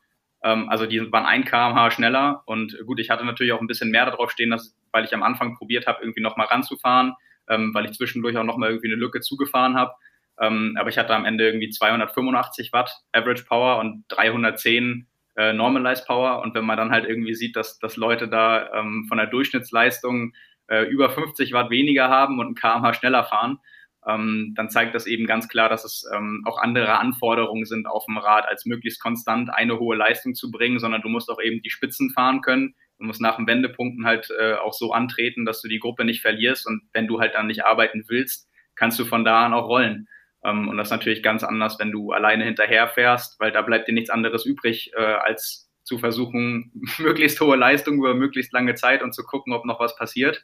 Ähm, also die waren ein kmh schneller und gut, ich hatte natürlich auch ein bisschen mehr darauf stehen, dass, weil ich am Anfang probiert habe, irgendwie nochmal ranzufahren, ähm, weil ich zwischendurch auch nochmal irgendwie eine Lücke zugefahren habe. Ähm, aber ich hatte am Ende irgendwie 285 Watt Average Power und 310 äh, Normalized Power. Und wenn man dann halt irgendwie sieht, dass, dass Leute da ähm, von der Durchschnittsleistung äh, über 50 Watt weniger haben und ein kmh schneller fahren, ähm, dann zeigt das eben ganz klar, dass es ähm, auch andere Anforderungen sind auf dem Rad, als möglichst konstant eine hohe Leistung zu bringen, sondern du musst auch eben die Spitzen fahren können. Du musst nach den Wendepunkten halt äh, auch so antreten, dass du die Gruppe nicht verlierst. Und wenn du halt dann nicht arbeiten willst, kannst du von da an auch rollen. Ähm, und das ist natürlich ganz anders, wenn du alleine hinterher fährst, weil da bleibt dir nichts anderes übrig, äh, als zu versuchen, möglichst hohe Leistung über möglichst lange Zeit und zu gucken, ob noch was passiert.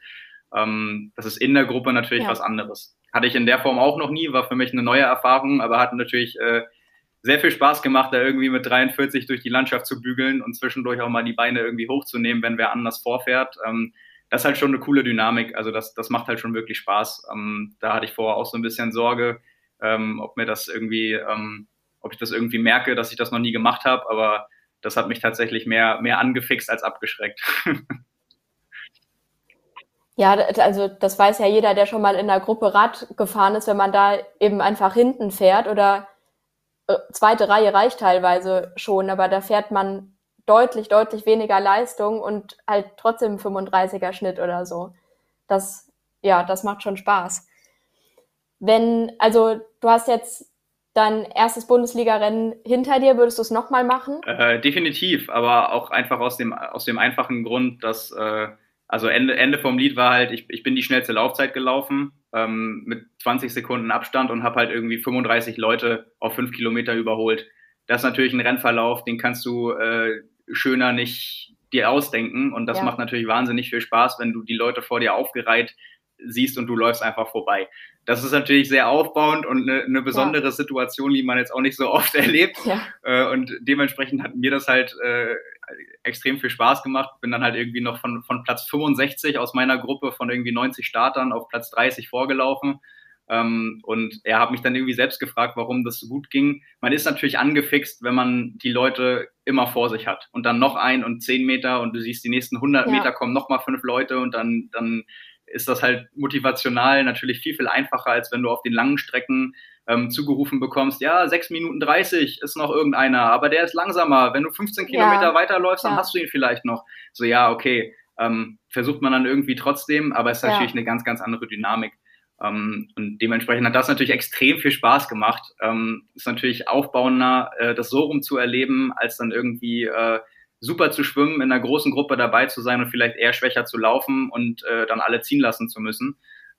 Ähm, das ist in der Gruppe natürlich Ja. was anderes. Hatte ich in der Form auch noch nie, war für mich eine neue Erfahrung, aber hat natürlich äh, sehr viel Spaß gemacht, da irgendwie mit 43 durch die Landschaft zu bügeln und zwischendurch auch mal die Beine irgendwie hochzunehmen, wenn wer anders vorfährt. Ähm, das ist halt schon eine coole Dynamik. Also das, das macht halt schon wirklich Spaß. Ähm, da hatte ich vorher auch so ein bisschen Sorge, ähm, ob mir das irgendwie, ähm, ob ich das irgendwie merke, dass ich das noch nie gemacht habe, aber das hat mich tatsächlich mehr, mehr angefixt als abgeschreckt. Ja, also das weiß ja jeder, der schon mal in der Gruppe Rad gefahren ist, wenn man da eben einfach hinten fährt oder äh, zweite Reihe reicht teilweise schon, aber da fährt man deutlich, deutlich weniger Leistung und halt trotzdem 35er Schnitt oder so. Das, ja, das macht schon Spaß. Wenn, also du hast jetzt dein erstes Bundesliga-Rennen hinter dir, würdest du es nochmal machen? Äh, definitiv, aber auch einfach aus dem, aus dem einfachen Grund, dass, äh, also Ende, Ende vom Lied war halt, ich, ich bin die schnellste Laufzeit gelaufen ähm, mit 20 Sekunden Abstand und habe halt irgendwie 35 Leute auf fünf Kilometer überholt. Das ist natürlich ein Rennverlauf, den kannst du äh, schöner nicht dir ausdenken und das Ja. macht natürlich wahnsinnig viel Spaß, wenn du die Leute vor dir aufgereiht siehst und du läufst einfach vorbei. Das ist natürlich sehr aufbauend und eine, eine besondere ja. Situation, die man jetzt auch nicht so oft erlebt. Ja. Äh, und dementsprechend hat mir das halt äh, extrem viel Spaß gemacht. Bin dann halt irgendwie noch von, von Platz 65 aus meiner Gruppe von irgendwie 90 Startern auf Platz 30 vorgelaufen. Ähm, und er hat mich dann irgendwie selbst gefragt, warum das so gut ging. Man ist natürlich angefixt, wenn man die Leute immer vor sich hat und dann noch ein und zehn Meter und du siehst, die nächsten 100 ja. Meter kommen noch mal fünf Leute und dann, dann ist das halt motivational natürlich viel, viel einfacher, als wenn du auf den langen Strecken ähm, zugerufen bekommst, ja, 6 Minuten 30 ist noch irgendeiner, aber der ist langsamer. Wenn du 15 Kilometer ja. weiterläufst, dann ja. hast du ihn vielleicht noch. So, ja, okay, ähm, versucht man dann irgendwie trotzdem, aber es ist ja. natürlich eine ganz, ganz andere Dynamik. Ähm, und dementsprechend hat das natürlich extrem viel Spaß gemacht. Ähm, ist natürlich aufbauender, äh, das so rum zu erleben, als dann irgendwie äh, super zu schwimmen, in einer großen Gruppe dabei zu sein und vielleicht eher schwächer zu laufen und äh, dann alle ziehen lassen zu müssen.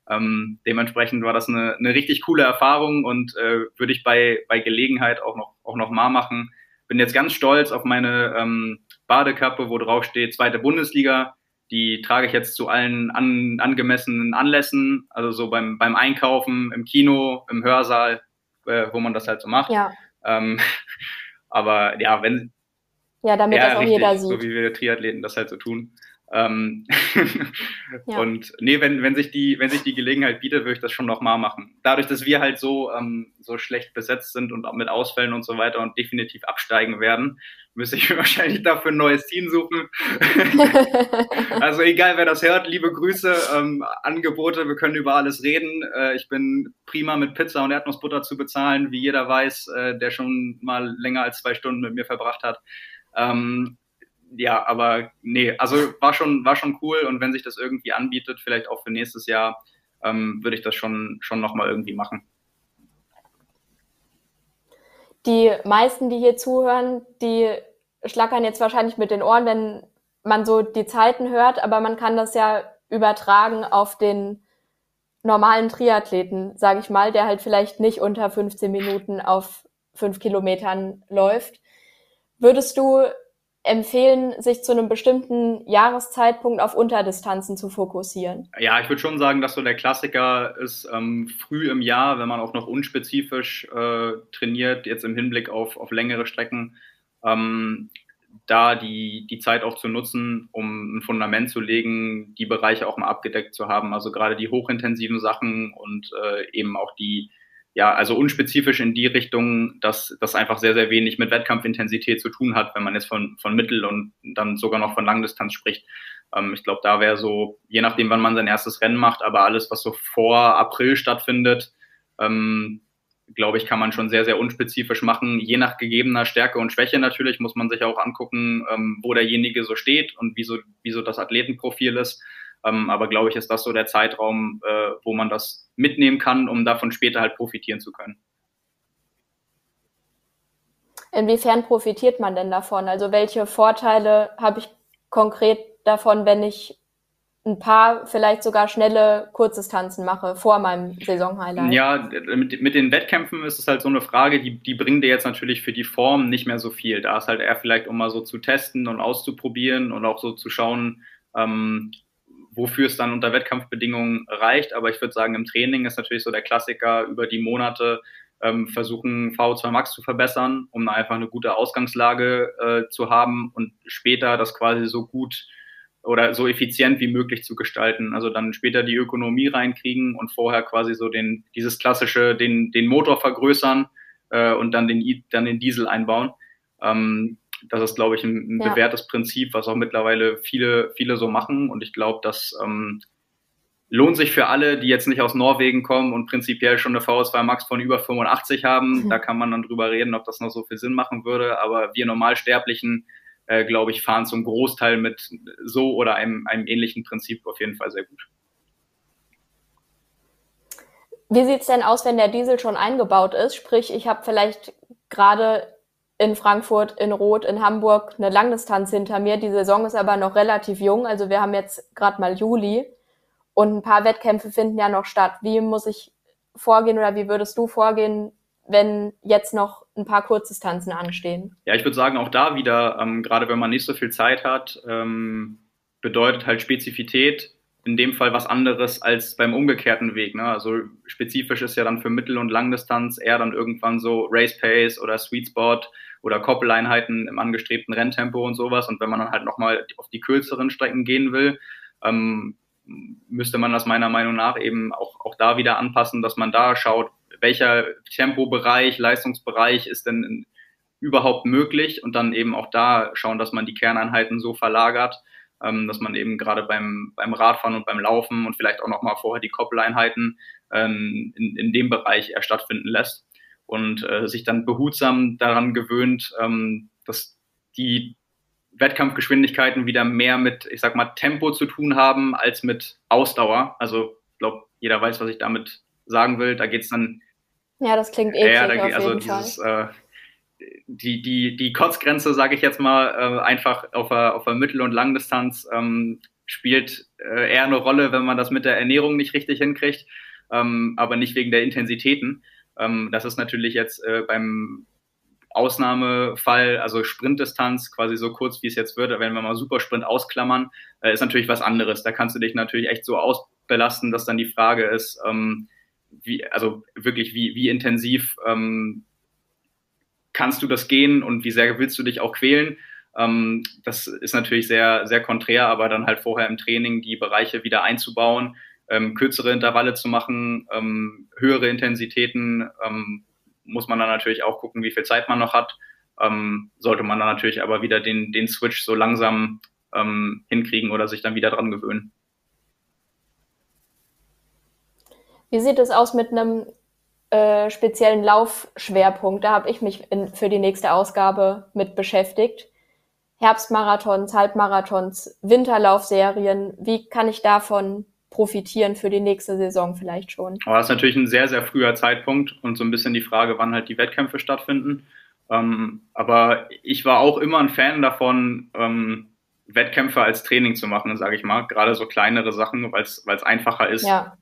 Ähm, dementsprechend war das eine, eine richtig coole Erfahrung und äh, würde ich bei, bei Gelegenheit auch noch, auch noch mal machen. Bin jetzt ganz stolz auf meine ähm, Badekappe, wo drauf steht zweite Bundesliga. Die trage ich jetzt zu allen an, angemessenen Anlässen, also so beim, beim Einkaufen, im Kino, im Hörsaal, äh, wo man das halt so macht. Ja. Ähm, aber ja, wenn. Ja, damit ja, das auch richtig, jeder sieht. So wie wir Triathleten das halt so tun. Ähm, ja. Und nee, wenn, wenn, sich die, wenn sich die Gelegenheit bietet, würde ich das schon nochmal machen. Dadurch, dass wir halt so, ähm, so schlecht besetzt sind und auch mit Ausfällen und so weiter und definitiv absteigen werden, müsste ich wahrscheinlich dafür ein neues Team suchen. also egal, wer das hört, liebe Grüße, ähm, Angebote, wir können über alles reden. Äh, ich bin prima mit Pizza und Erdnussbutter zu bezahlen, wie jeder weiß, äh, der schon mal länger als zwei Stunden mit mir verbracht hat. Ähm, ja, aber nee, also war schon, war schon cool und wenn sich das irgendwie anbietet, vielleicht auch für nächstes Jahr, ähm, würde ich das schon, schon nochmal irgendwie machen. Die meisten, die hier zuhören, die schlackern jetzt wahrscheinlich mit den Ohren, wenn man so die Zeiten hört, aber man kann das ja übertragen auf den normalen Triathleten, sage ich mal, der halt vielleicht nicht unter 15 Minuten auf fünf Kilometern läuft. Würdest du empfehlen, sich zu einem bestimmten Jahreszeitpunkt auf Unterdistanzen zu fokussieren? Ja, ich würde schon sagen, dass so der Klassiker ist ähm, früh im Jahr, wenn man auch noch unspezifisch äh, trainiert, jetzt im Hinblick auf, auf längere Strecken, ähm, da die, die Zeit auch zu nutzen, um ein Fundament zu legen, die Bereiche auch mal abgedeckt zu haben. Also gerade die hochintensiven Sachen und äh, eben auch die, ja, also unspezifisch in die Richtung, dass das einfach sehr, sehr wenig mit Wettkampfintensität zu tun hat, wenn man jetzt von, von Mittel- und dann sogar noch von Langdistanz spricht. Ähm, ich glaube, da wäre so, je nachdem, wann man sein erstes Rennen macht, aber alles, was so vor April stattfindet, ähm, glaube ich, kann man schon sehr, sehr unspezifisch machen. Je nach gegebener Stärke und Schwäche natürlich muss man sich auch angucken, ähm, wo derjenige so steht und wie so, wie so das Athletenprofil ist. Ähm, aber glaube ich, ist das so der Zeitraum, äh, wo man das mitnehmen kann, um davon später halt profitieren zu können. Inwiefern profitiert man denn davon? Also welche Vorteile habe ich konkret davon, wenn ich ein paar vielleicht sogar schnelle Kurzdistanzen mache vor meinem Saisonhighlight? Ja, mit, mit, den Wettkämpfen ist es halt so eine Frage, die, die bringen dir jetzt natürlich für die Form nicht mehr so viel. Da ist halt eher vielleicht, um mal so zu testen und auszuprobieren und auch so zu schauen, ähm, wofür es dann unter Wettkampfbedingungen reicht. Aber ich würde sagen, im Training ist natürlich so der Klassiker über die Monate ähm, versuchen, VO2 Max zu verbessern, um einfach eine gute Ausgangslage äh, zu haben und später das quasi so gut oder so effizient wie möglich zu gestalten. Also dann später die Ökonomie reinkriegen und vorher quasi so den, dieses klassische, den, den Motor vergrößern äh, und dann den, dann den Diesel einbauen. Ähm, das ist, glaube ich, ein, ein ja. bewährtes Prinzip, was auch mittlerweile viele, viele so machen. Und ich glaube, das ähm, lohnt sich für alle, die jetzt nicht aus Norwegen kommen und prinzipiell schon eine VS2 Max von über 85 haben. Mhm. Da kann man dann drüber reden, ob das noch so viel Sinn machen würde. Aber wir Normalsterblichen, äh, glaube ich, fahren zum Großteil mit so oder einem, einem ähnlichen Prinzip auf jeden Fall sehr gut. Wie sieht es denn aus, wenn der Diesel schon eingebaut ist? Sprich, ich habe vielleicht gerade in Frankfurt, in Rot, in Hamburg eine Langdistanz hinter mir. Die Saison ist aber noch relativ jung. Also wir haben jetzt gerade mal Juli und ein paar Wettkämpfe finden ja noch statt. Wie muss ich vorgehen oder wie würdest du vorgehen, wenn jetzt noch ein paar Kurzdistanzen anstehen? Ja, ich würde sagen, auch da wieder, ähm, gerade wenn man nicht so viel Zeit hat, ähm, bedeutet halt Spezifität in dem Fall was anderes als beim umgekehrten Weg. Ne? Also spezifisch ist ja dann für Mittel- und Langdistanz eher dann irgendwann so Race Pace oder Sweet Spot oder Koppeleinheiten im angestrebten Renntempo und sowas. Und wenn man dann halt nochmal auf die kürzeren Strecken gehen will, ähm, müsste man das meiner Meinung nach eben auch, auch da wieder anpassen, dass man da schaut, welcher Tempobereich, Leistungsbereich ist denn überhaupt möglich und dann eben auch da schauen, dass man die Kerneinheiten so verlagert, ähm, dass man eben gerade beim, beim Radfahren und beim Laufen und vielleicht auch nochmal vorher die Koppeleinheiten ähm, in, in dem Bereich eher stattfinden lässt und äh, sich dann behutsam daran gewöhnt, ähm, dass die Wettkampfgeschwindigkeiten wieder mehr mit, ich sag mal, Tempo zu tun haben als mit Ausdauer. Also ich glaube, jeder weiß, was ich damit sagen will. Da geht es dann. Ja, das klingt eklig ja, da, auf also jeden dieses, Fall. Äh, die, die, die Kotzgrenze, sage ich jetzt mal, äh, einfach auf der, auf der Mittel- und Langdistanz ähm, spielt äh, eher eine Rolle, wenn man das mit der Ernährung nicht richtig hinkriegt, ähm, aber nicht wegen der Intensitäten. Ähm, das ist natürlich jetzt äh, beim Ausnahmefall, also Sprintdistanz, quasi so kurz wie es jetzt wird, wenn wir mal Supersprint ausklammern, äh, ist natürlich was anderes. Da kannst du dich natürlich echt so ausbelasten, dass dann die Frage ist, ähm, wie, also wirklich, wie, wie intensiv ähm, kannst du das gehen und wie sehr willst du dich auch quälen? Ähm, das ist natürlich sehr, sehr konträr, aber dann halt vorher im Training die Bereiche wieder einzubauen, ähm, kürzere Intervalle zu machen, ähm, höhere Intensitäten, ähm, muss man dann natürlich auch gucken, wie viel Zeit man noch hat. Ähm, sollte man dann natürlich aber wieder den, den Switch so langsam ähm, hinkriegen oder sich dann wieder dran gewöhnen. Wie sieht es aus mit einem äh, speziellen Laufschwerpunkt? Da habe ich mich in, für die nächste Ausgabe mit beschäftigt. Herbstmarathons, Halbmarathons, Winterlaufserien. Wie kann ich davon profitieren für die nächste Saison vielleicht schon. Aber das ist natürlich ein sehr, sehr früher Zeitpunkt und so ein bisschen die Frage, wann halt die Wettkämpfe stattfinden. Ähm, aber ich war auch immer ein Fan davon, ähm, Wettkämpfe als Training zu machen, sage ich mal. Gerade so kleinere Sachen, weil es einfacher ist, ja.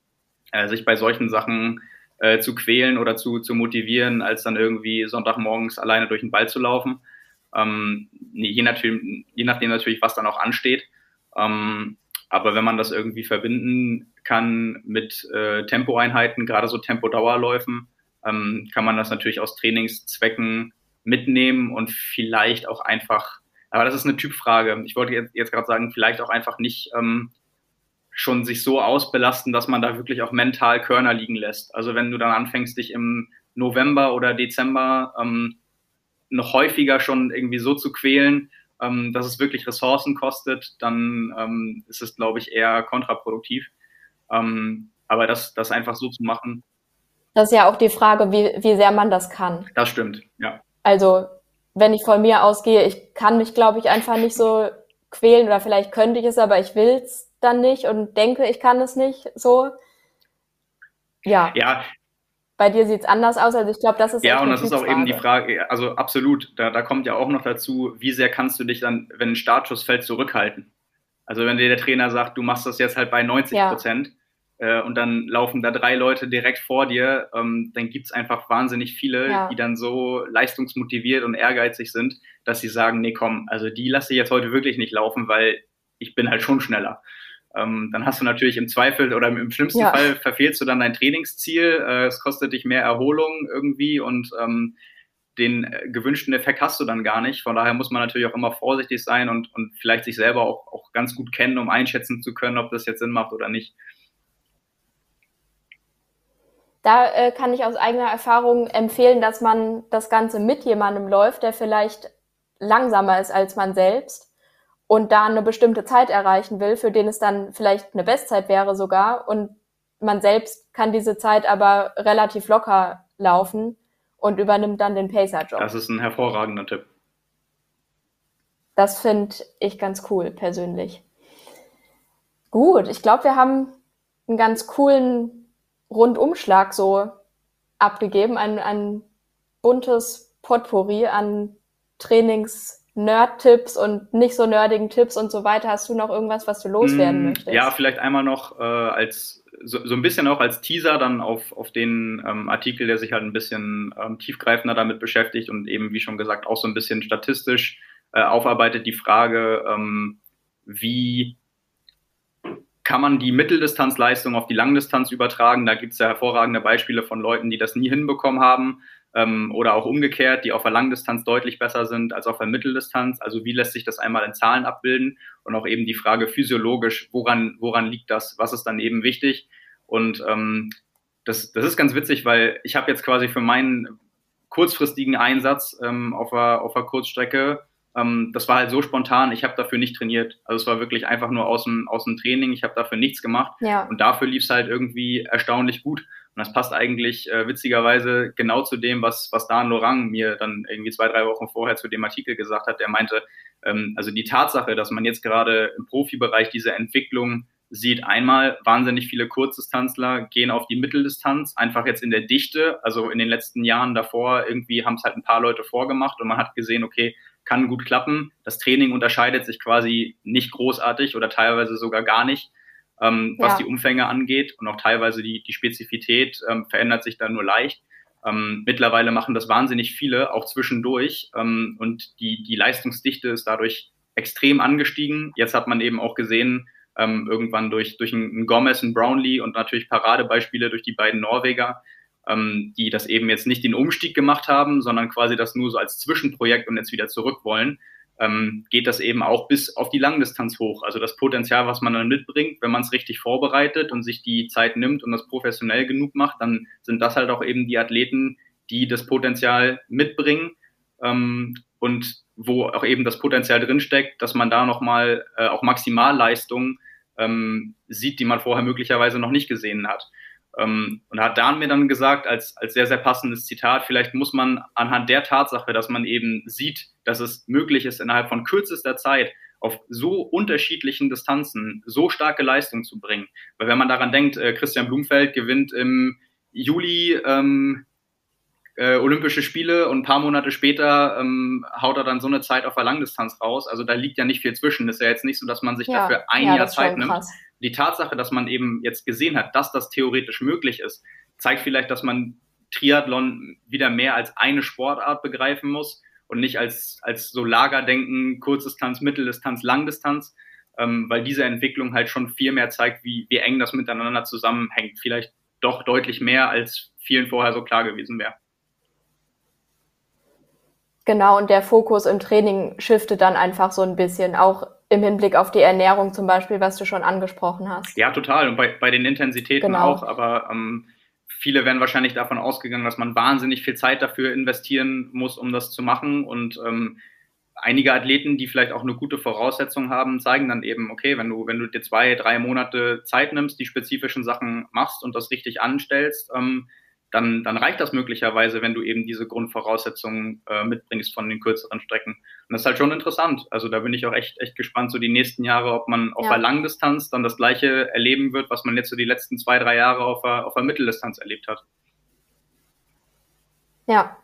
äh, sich bei solchen Sachen äh, zu quälen oder zu, zu motivieren, als dann irgendwie Sonntagmorgens alleine durch den Ball zu laufen. Ähm, je, nachdem, je nachdem natürlich, was dann auch ansteht. Ähm, aber wenn man das irgendwie verbinden kann mit äh, Tempoeinheiten, gerade so Tempodauerläufen, ähm, kann man das natürlich aus Trainingszwecken mitnehmen und vielleicht auch einfach, aber das ist eine Typfrage. Ich wollte jetzt, jetzt gerade sagen, vielleicht auch einfach nicht ähm, schon sich so ausbelasten, dass man da wirklich auch mental Körner liegen lässt. Also wenn du dann anfängst, dich im November oder Dezember ähm, noch häufiger schon irgendwie so zu quälen, ähm, dass es wirklich Ressourcen kostet, dann ähm, ist es, glaube ich, eher kontraproduktiv. Ähm, aber das, das einfach so zu machen. Das ist ja auch die Frage, wie, wie sehr man das kann. Das stimmt, ja. Also, wenn ich von mir ausgehe, ich kann mich, glaube ich, einfach nicht so quälen oder vielleicht könnte ich es, aber ich will es dann nicht und denke, ich kann es nicht so. Ja. Ja, bei dir sieht es anders aus. Also ich glaube, das ist ja und das ist auch eben die Frage. Also absolut. Da, da kommt ja auch noch dazu, wie sehr kannst du dich dann, wenn ein Startschuss fällt, zurückhalten? Also wenn dir der Trainer sagt, du machst das jetzt halt bei 90 Prozent ja. äh, und dann laufen da drei Leute direkt vor dir, ähm, dann gibt es einfach wahnsinnig viele, ja. die dann so leistungsmotiviert und ehrgeizig sind, dass sie sagen, nee, komm, also die lasse ich jetzt heute wirklich nicht laufen, weil ich bin halt schon schneller ähm, dann hast du natürlich im Zweifel oder im schlimmsten ja. Fall verfehlst du dann dein Trainingsziel. Äh, es kostet dich mehr Erholung irgendwie und ähm, den äh, gewünschten Effekt hast du dann gar nicht. Von daher muss man natürlich auch immer vorsichtig sein und, und vielleicht sich selber auch, auch ganz gut kennen, um einschätzen zu können, ob das jetzt Sinn macht oder nicht. Da äh, kann ich aus eigener Erfahrung empfehlen, dass man das Ganze mit jemandem läuft, der vielleicht langsamer ist als man selbst und da eine bestimmte Zeit erreichen will, für den es dann vielleicht eine Bestzeit wäre sogar und man selbst kann diese Zeit aber relativ locker laufen und übernimmt dann den Pacer-Job. Das ist ein hervorragender Tipp. Das finde ich ganz cool persönlich. Gut, ich glaube, wir haben einen ganz coolen Rundumschlag so abgegeben, ein, ein buntes Potpourri an Trainings- Nerd-Tipps und nicht so nerdigen Tipps und so weiter. Hast du noch irgendwas, was du loswerden mm, möchtest? Ja, vielleicht einmal noch äh, als so, so ein bisschen auch als Teaser dann auf, auf den ähm, Artikel, der sich halt ein bisschen ähm, tiefgreifender damit beschäftigt und eben, wie schon gesagt, auch so ein bisschen statistisch äh, aufarbeitet die Frage, ähm, wie kann man die Mitteldistanzleistung auf die Langdistanz übertragen. Da gibt es ja hervorragende Beispiele von Leuten, die das nie hinbekommen haben ähm, oder auch umgekehrt, die auf der Langdistanz deutlich besser sind als auf der Mitteldistanz. Also wie lässt sich das einmal in Zahlen abbilden und auch eben die Frage physiologisch, woran, woran liegt das, was ist dann eben wichtig? Und ähm, das, das ist ganz witzig, weil ich habe jetzt quasi für meinen kurzfristigen Einsatz ähm, auf, der, auf der Kurzstrecke, ähm, das war halt so spontan, ich habe dafür nicht trainiert. Also es war wirklich einfach nur aus dem, aus dem Training, ich habe dafür nichts gemacht. Ja. Und dafür lief es halt irgendwie erstaunlich gut. Und das passt eigentlich äh, witzigerweise genau zu dem, was, was Dan Lorang mir dann irgendwie zwei, drei Wochen vorher zu dem Artikel gesagt hat. Der meinte, ähm, also die Tatsache, dass man jetzt gerade im Profibereich diese Entwicklung sieht, einmal wahnsinnig viele Kurzdistanzler gehen auf die Mitteldistanz, einfach jetzt in der Dichte. Also in den letzten Jahren davor irgendwie haben es halt ein paar Leute vorgemacht und man hat gesehen, okay, kann gut klappen. Das Training unterscheidet sich quasi nicht großartig oder teilweise sogar gar nicht ähm, was Ja. die Umfänge angeht und auch teilweise die, die Spezifität ähm, verändert sich dann nur leicht. Ähm, mittlerweile machen das wahnsinnig viele, auch zwischendurch ähm, und die, die Leistungsdichte ist dadurch extrem angestiegen. Jetzt hat man eben auch gesehen, ähm, irgendwann durch, durch einen Gomez, einen Brownlee und natürlich Paradebeispiele durch die beiden Norweger, ähm, die das eben jetzt nicht den Umstieg gemacht haben, sondern quasi das nur so als Zwischenprojekt und jetzt wieder zurück wollen, ähm, geht das eben auch bis auf die Langdistanz hoch. Also das Potenzial, was man dann mitbringt, wenn man es richtig vorbereitet und sich die Zeit nimmt und das professionell genug macht, dann sind das halt auch eben die Athleten, die das Potenzial mitbringen ähm, und wo auch eben das Potenzial drinsteckt, dass man da nochmal äh, auch Maximalleistungen ähm, sieht, die man vorher möglicherweise noch nicht gesehen hat. Ähm, und hat Dan mir dann gesagt, als, als sehr, sehr passendes Zitat, vielleicht muss man anhand der Tatsache, dass man eben sieht, dass es möglich ist, innerhalb von kürzester Zeit auf so unterschiedlichen Distanzen so starke Leistung zu bringen. Weil wenn man daran denkt, äh, Christian Blumfeld gewinnt im Juli ähm, äh, Olympische Spiele und ein paar Monate später ähm, haut er dann so eine Zeit auf der Langdistanz raus. Also da liegt ja nicht viel zwischen. Ist ja jetzt nicht so, dass man sich Ja, dafür ein ja, Jahr Zeit nimmt krass. Die Tatsache, dass man eben jetzt gesehen hat, dass das theoretisch möglich ist, zeigt vielleicht, dass man Triathlon wieder mehr als eine Sportart begreifen muss und nicht als, als so Lagerdenken, Kurzdistanz, Mitteldistanz, Langdistanz, ähm, weil diese Entwicklung halt schon viel mehr zeigt, wie, wie eng das miteinander zusammenhängt. Vielleicht doch deutlich mehr, als vielen vorher so klar gewesen wäre. Genau, und der Fokus im Training shiftet dann einfach so ein bisschen, auch im Hinblick auf die Ernährung zum Beispiel, was du schon angesprochen hast. Ja, total. Und bei, bei den Intensitäten Genau. auch, aber ähm, viele werden wahrscheinlich davon ausgegangen, dass man wahnsinnig viel Zeit dafür investieren muss, um das zu machen. Und ähm, einige Athleten, die vielleicht auch eine gute Voraussetzung haben, zeigen dann eben, okay, wenn du, wenn du dir zwei, drei Monate Zeit nimmst, die spezifischen Sachen machst und das richtig anstellst, ähm, dann, dann reicht das möglicherweise, wenn du eben diese Grundvoraussetzungen äh, mitbringst von den kürzeren Strecken. Und das ist halt schon interessant. Also da bin ich auch echt, echt gespannt, so die nächsten Jahre, ob man auf Ja. der Langdistanz dann das Gleiche erleben wird, was man jetzt so die letzten zwei, drei Jahre auf der, auf der Mitteldistanz erlebt hat. Ja,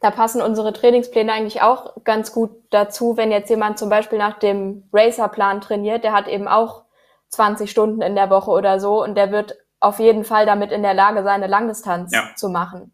da passen unsere Trainingspläne eigentlich auch ganz gut dazu, wenn jetzt jemand zum Beispiel nach dem Racerplan trainiert, der hat eben auch 20 Stunden in der Woche oder so und der wird auf jeden Fall damit in der Lage sein, eine Langdistanz Ja. zu machen.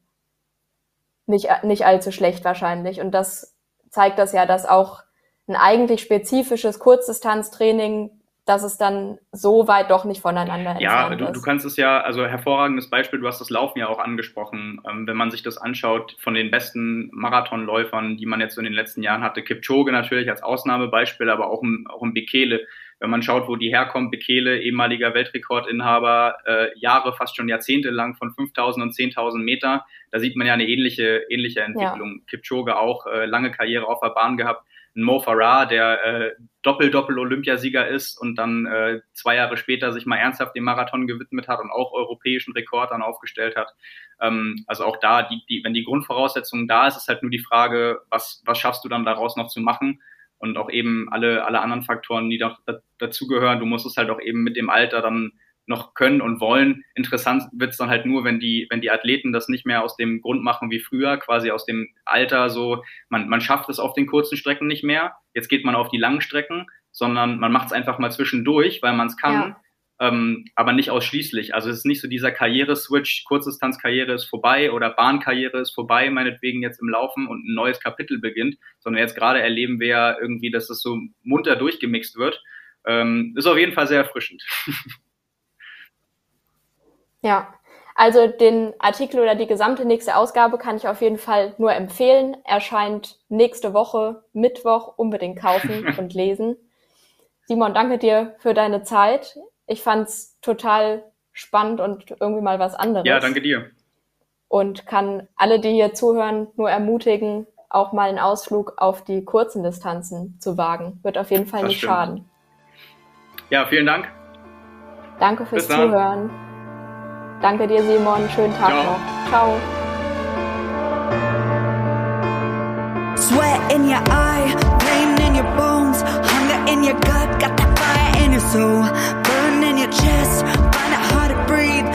Nicht, nicht allzu schlecht wahrscheinlich. Und das zeigt das ja, dass auch ein eigentlich spezifisches Kurzdistanztraining, dass es dann so weit doch nicht voneinander Ja, entfernt du, ist. du kannst es ja, also hervorragendes Beispiel, du hast das Laufen ja auch angesprochen. Ähm, wenn man sich das anschaut, von den besten Marathonläufern, die man jetzt so in den letzten Jahren hatte, Kipchoge natürlich als Ausnahmebeispiel, aber auch im, auch im Bekele. Wenn man schaut, wo die herkommt, Bekele, ehemaliger Weltrekordinhaber, äh, Jahre, fast schon Jahrzehnte lang von 5000 und 10.000 Meter, da sieht man ja eine ähnliche, ähnliche Entwicklung. Kipchoge auch äh, lange Karriere auf der Bahn gehabt. Ein Mo Farah, der äh, Doppel-Doppel-Olympiasieger ist und dann äh, zwei Jahre später sich mal ernsthaft dem Marathon gewidmet hat und auch europäischen Rekord dann aufgestellt hat. Ähm, also auch da, die, die, wenn die Grundvoraussetzung da ist, ist halt nur die Frage, was, was schaffst du dann daraus noch zu machen? Und auch eben alle, alle anderen Faktoren, die da, da, dazugehören. Du musst es halt auch eben mit dem Alter dann noch können und wollen. Interessant wird's dann halt nur, wenn die, wenn die Athleten das nicht mehr aus dem Grund machen wie früher, quasi aus dem Alter so, man, man schafft es auf den kurzen Strecken nicht mehr, jetzt geht man auf die langen Strecken, sondern man macht es einfach mal zwischendurch, weil man es kann, Ja. ähm, aber nicht ausschließlich. Also es ist nicht so dieser Karriereswitch, Kurzdistanzkarriere ist vorbei oder Bahnkarriere ist vorbei, meinetwegen jetzt im Laufen und ein neues Kapitel beginnt, sondern jetzt gerade erleben wir ja irgendwie, dass es so munter durchgemixt wird. Ähm, ist auf jeden Fall sehr erfrischend. Ja, also den Artikel oder die gesamte nächste Ausgabe kann ich auf jeden Fall nur empfehlen. Erscheint nächste Woche, Mittwoch, unbedingt kaufen und lesen. Simon, danke dir für deine Zeit. Ich fand's total spannend und irgendwie mal was anderes. Ja, danke dir. Und kann alle, die hier zuhören, nur ermutigen, auch mal einen Ausflug auf die kurzen Distanzen zu wagen. Wird auf jeden Fall Das nicht stimmt. schaden. Ja, vielen Dank. Danke fürs. Zuhören. Danke dir, Simon. Schönen Tag Ciao. noch. Ciao. Sweat in your eye, pain in your bones, hunger in your gut, got that fire in your soul. Burn in your chest, find it hard to breathe.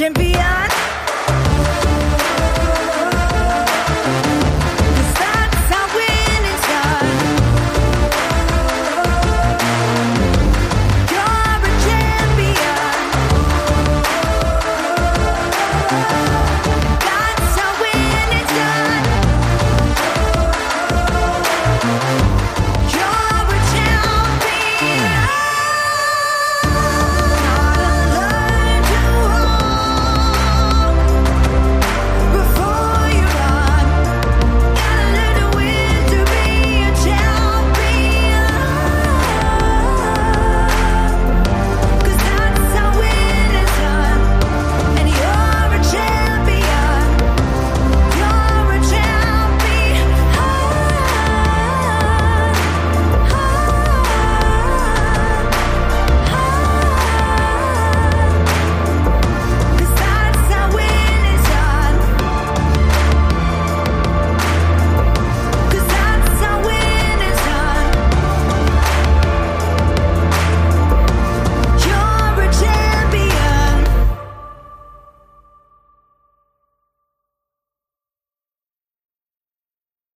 Champion.